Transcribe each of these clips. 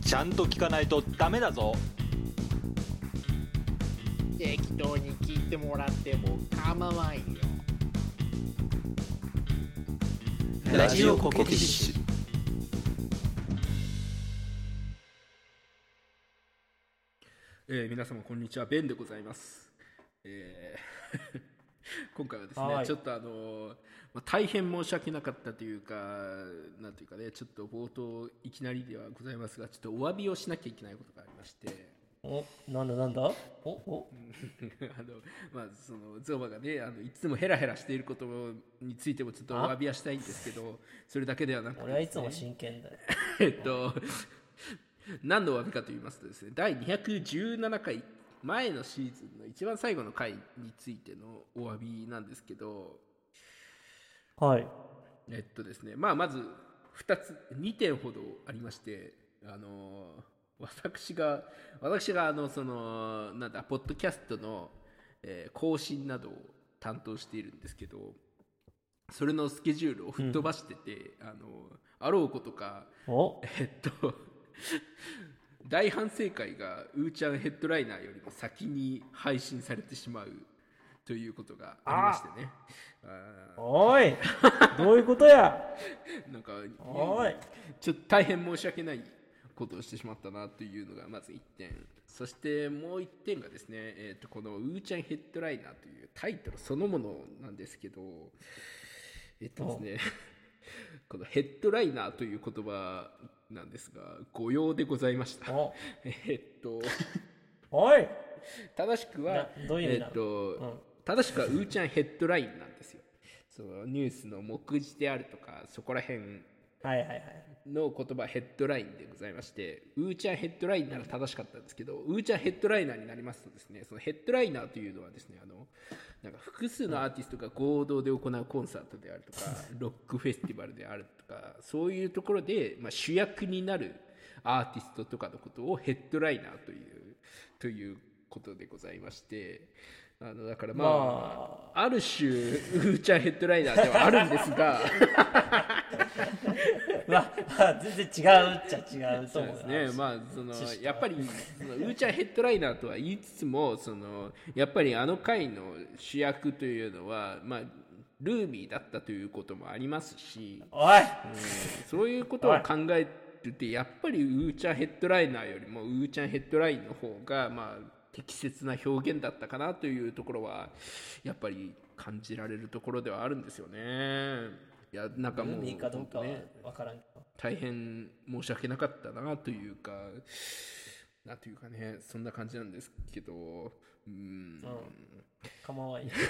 ちゃんと聞かないとダメだぞ。適当に聞いてもらっても構わんよ。ラジオコケティッシュえー皆様こんにちは。ベンでございます、えー 今回はですね、はい。ちょっとあのーまあ、大変申し訳なかったというかなんていうかねちょっと冒頭いきなりではございますがちょっとお詫びをしなきゃいけないことがありまして。おなんだなんだ？おお。あのまあそのゾウマがねあのいつもヘラヘラしていることについてもちょっとお詫びはしたいんですけどそれだけではなくて俺はいつも真剣だよ。えっと、何のお詫びかと言いますとですね、第217回、前のシーズンの一番最後の回についてのお詫びなんですけど、はい。えっとですね、まあ、まず2つ、2点ほどありまして、あの、私が、私が、あの、その、なんだ、ポッドキャストの、えー更新などを担当しているんですけど、それのスケジュールを吹っ飛ばしてて、あの、あろうことか、お。えっと、大反省会がうーちゃんヘッドライナーよりも先に配信されてしまうということがありましてね。あおいどういうことや？ー なんか、おいちょっと大変申し訳ないことをしてしまったなというのがまず1点。そしてもう1点がですね、えっとこのうーちゃんヘッドライナーというタイトルそのものなんですけど、えっとですね、このヘッドライナーという言葉なんですが、誤用でございました。おえっと、おい正しくはういうえっと、正しくはうーちゃんヘッドラインなんですよ。そのニュースの目次であるとか、そこら辺の言葉ヘッドラインでございまして、うーちゃんヘッドラインなら正しかったんですけど、うーちゃんヘッドライナーになりますとですね、そのヘッドライナーというのはですね、あの、なんか複数のアーティストが合同で行うコンサートであるとか、ロックフェスティバルであるとか、そういうところで、まあ、主役になるアーティストとかのことをヘッドライナーという、ということでございまして、あの、だからまあ、まあ。る種、うーちゃんヘッドライナーではあるんですが、まあ、まあ、全然違うっちゃ違うと思うそうですね、まあその やっぱりそのうーちゃんヘッドライナーとは言いつつもそのやっぱりあの回の主役というのは、まあ、ルーミーだったということもありますし、おいそういうことを考えてやっぱりうーちゃんヘッドライナーよりもうーちゃんヘッドラインの方が、まあ、適切な表現だったかなというところはやっぱり感じられるところではあるんですよね。いやなんかもう海かどうかはね大変申し訳なかったなというか、なんというかね、そんな感じなんですけど、うーん、構わんよ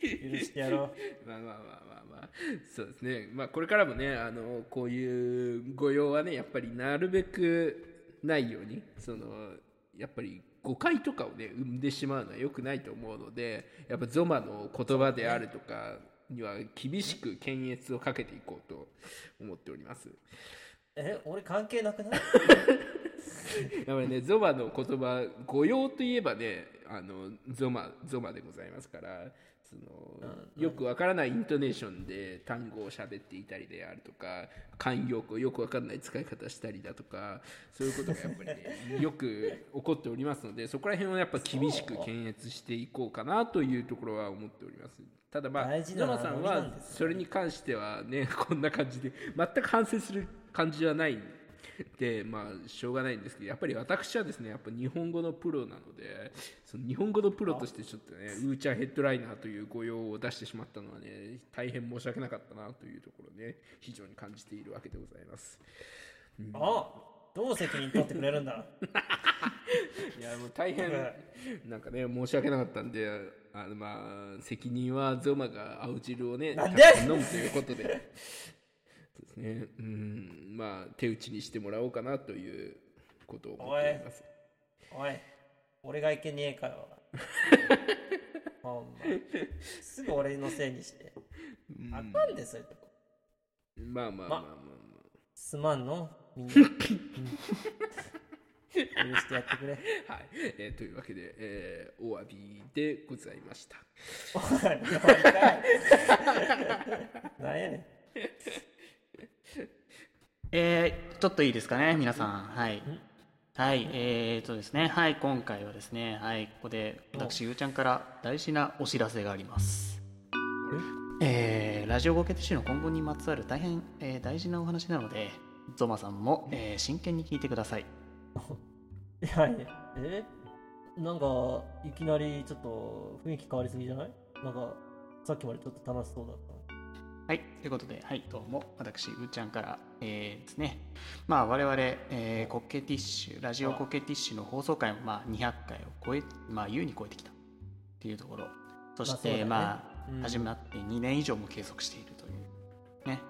許してやろう。まあまあまあまあまあ、そうですね、まあこれからもね、あのこういう御用はね、やっぱりなるべくないように、そのやっぱり誤解とかをね、生んでしまうのは良くないと思うので、やっぱゾマの言葉であるとかには厳しく検閲をかけていこうと思っております。え俺関係なくない？やっぱりね、ゾマの言葉、御用といえばね、あのゾマ、ゾマでございますから、そのよくわからないイントネーションで単語を喋っていたりであるとか、慣用句をよくわからない使い方したりだとか、そういうことがやっぱりね、よく起こっておりますので、そこら辺はやっぱ厳しく検閲していこうかなというところは思っております。ただまあ、ゾマさんはそれに関してはね、こんな感じで、全く反省する感じはない。で、まあ、しょうがないんですけど、やっぱり私はですね、やっぱ日本語のプロなので、その日本語のプロとしてちょっとね、ウーチャーヘッドライナーという御用を出してしまったのはね、大変申し訳なかったなというところね、非常に感じているわけでございます。あどう責任取ってくれるんだ？いや、もう大変、なんかね、申し訳なかったんで、あのまあ、責任はゾマが青汁をね、飲むということで、そうですね、うん、まあ、手打ちにしてもらおうかなということを思っております。おい。俺がいけねえかよ ほんま。すぐ俺のせいにして。あかんでそういうとこ。まあまあまあまあまあ。すまんの？みんな、う ん許してやってくれ。はい、えーというわけで、えーお詫びでございました。おいおいかいえー、ちょっといいですかね、皆さん。はい。はい、えーとですね、はい、今回はですね、はい、ここで私、ゆうちゃんから大事なお知らせがあります。えー、ラジオゴケテの今後にまつわる大変、えー大事なお話なので、ゾマさんも、えー真剣に聞いてください。いやいや、え？なんか、いきなりちょっと雰囲気変わりすぎじゃない？なんか、さっきまでちょっと楽しそうだったはい、ということで、はい、どうも、私、うーちゃんから、えーですね、まあ、我々、えー、コケティッシュ、ラジオコケティッシュの放送回も、まあ、200回を超え、まあ、優に超えてきたっていうところ、そして、ままあ、ねうん。始まって2年以上も継続しているという、ね、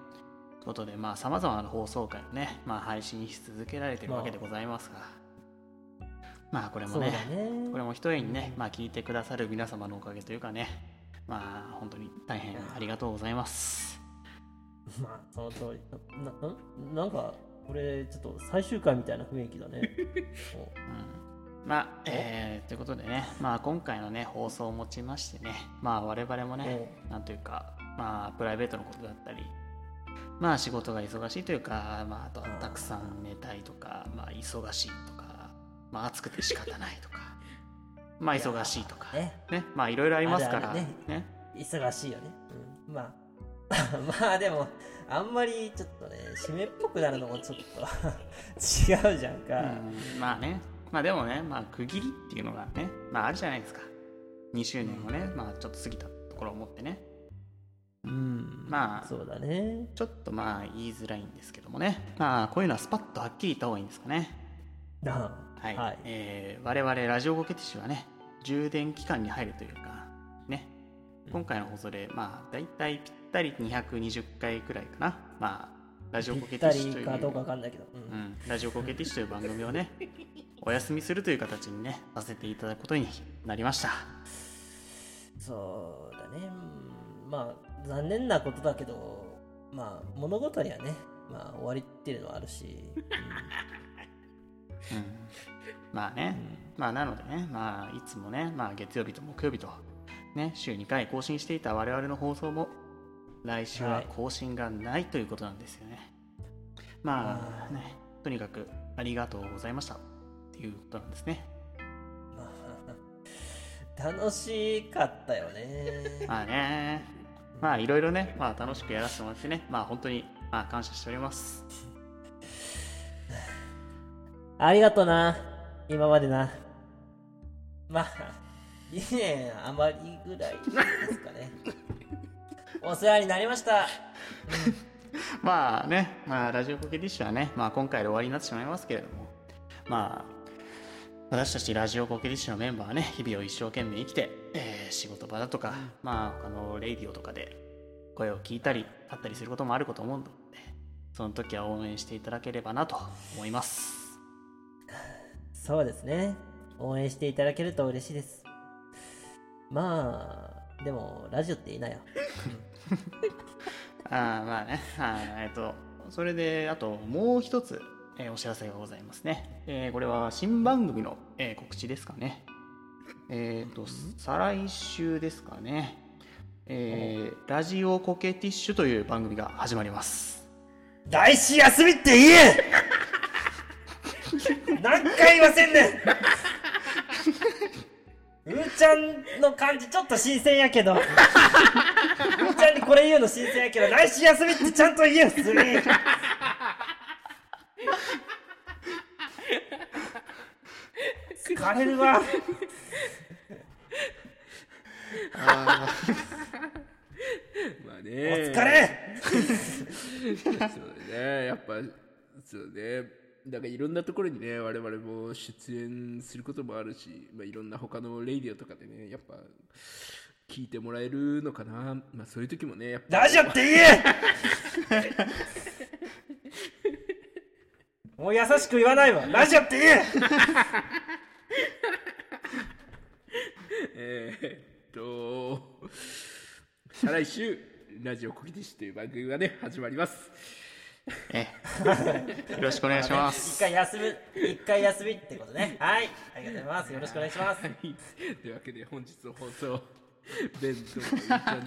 とことで、まあ、さまざまな放送回をね、まあ、配信し続けられているわけでございますが、まあ、これもね、ね。これも一重にね、まあ、聞いてくださる皆様のおかげというかね、まあ、本当に大変ありがとうございます。まあ、その通り。な、ななんか、これ、ちょっと最終回みたいな雰囲気だね。うんまあ、えーということでね、まあ、今回のね、放送をもちましてね、まあ、我々もね、なんというか、まあ、プライベートのことだったり、まあ、仕事が忙しいというか、まあ、あとはたくさん寝たいとか、まあ、忙しいとか、まあ、暑くて仕方ないとか、まあ、忙しいとか、ね、ね、まあ、いろいろありますから、ねね忙しいよね。うん。まあ、まあでも、あんまりちょっとね、締めっぽくなるのもちょっと 違うじゃんか。うんまあね、まあでもね、まあ区切りっていうのがね、まああるじゃないですか。2周年をね、まあちょっと過ぎたところを持ってね。うん。まあそうだね。ちょっとまあ言いづらいんですけどもね。まあこういうのはスパッとはっきり言った方がいいんですかね。あはい。はいえー我々ラジオゴケティッシュはね、充電期間に入るというか、ね。今回の放送で、まあ大体ぴったり220回くらいかな。まあ、ラジオぴゴケティッシュという。りかどうかわかんないけど。う。うんん、ラジオコケティッシュという番組をね、お休みするという形にね、させていただくことになりました。そうだね。うんまあ、残念なことだけど、まあ、物事にはね、まあ、終わりっていうのはあるし。うん、まあね、まあなのでね、まあいつもね、まあ月曜日と木曜日と、ね、週2回更新していた我々の放送も、来週は更新がないということなんですよね。まあね、とにかくありがとうございましたっていうことなんですね。楽しかったよね。まあね、まあいろいろね、まあ楽しくやらせてもらってね、まあ本当に、まあ感謝しております。ありがとな、今までな。まあ、2年余りぐらいですかね。お世話になりました。まあね、まあラジオコケティッシュはね、まあ今回で終わりになってしまいますけれども、まあ、私たちラジオコケティッシュのメンバーはね、日々を一生懸命生きて、えー仕事場だとか、まあ他のレイディオとかで声を聞いたり、あったりすることもあるかと思うので、その時は応援していただければなと思います。そうですね。応援していただけると嬉しいです。まあ、でも、ラジオっていいなよ。あーまあね、あーえっと、それで、あともう一つ、えーお知らせがございますね。えーこれは新番組の、えー告知ですかね。えっ、と、再来週ですかね。えーラジオコケティッシュという番組が始まります。来週休みって言え何回言わせんねん。うーちゃんの感じちょっと新鮮やけど。うーちゃんにこれ言うの新鮮やけど来週休みってちゃんと言えよ普通に疲れるわ。まあね。お疲れ。そうだね。やっぱそうねなんかいろんなところにね我々も出演することもあるし、まあ、いろんな他のレイディオとかでねやっぱ聞いてもらえるのかな。まあそういう時もねやっぱ。ラジオって言え! もう優しく言わないわ。ラジオって言え! えーっと 再来週ラジオコキティッシュという番組がね始まりますえーよろしくお願いしま一す。回休む、一回休みってことね。はい。ありがとうございます。よろしくお願いします。はい。というわけで本日の放送弁当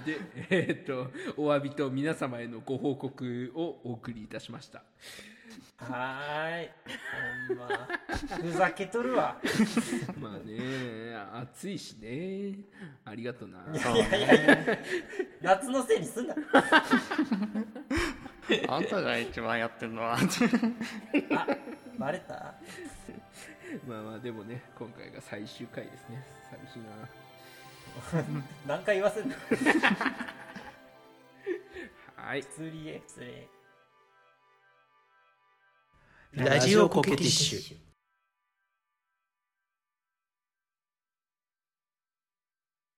で えーっとお詫びと皆様へのご報告をお送りいたしました。はーい。ほんま。ふざけとるわ。まあね暑いしね。ありがとな。いやいやいやいや。夏のせいにすんな あんたが一番やってるのは。あバレた？まあまあでもね今回が最終回ですね。寂しいな。何回言わせんの？はい。釣りへ釣りへラジオコケティッシュ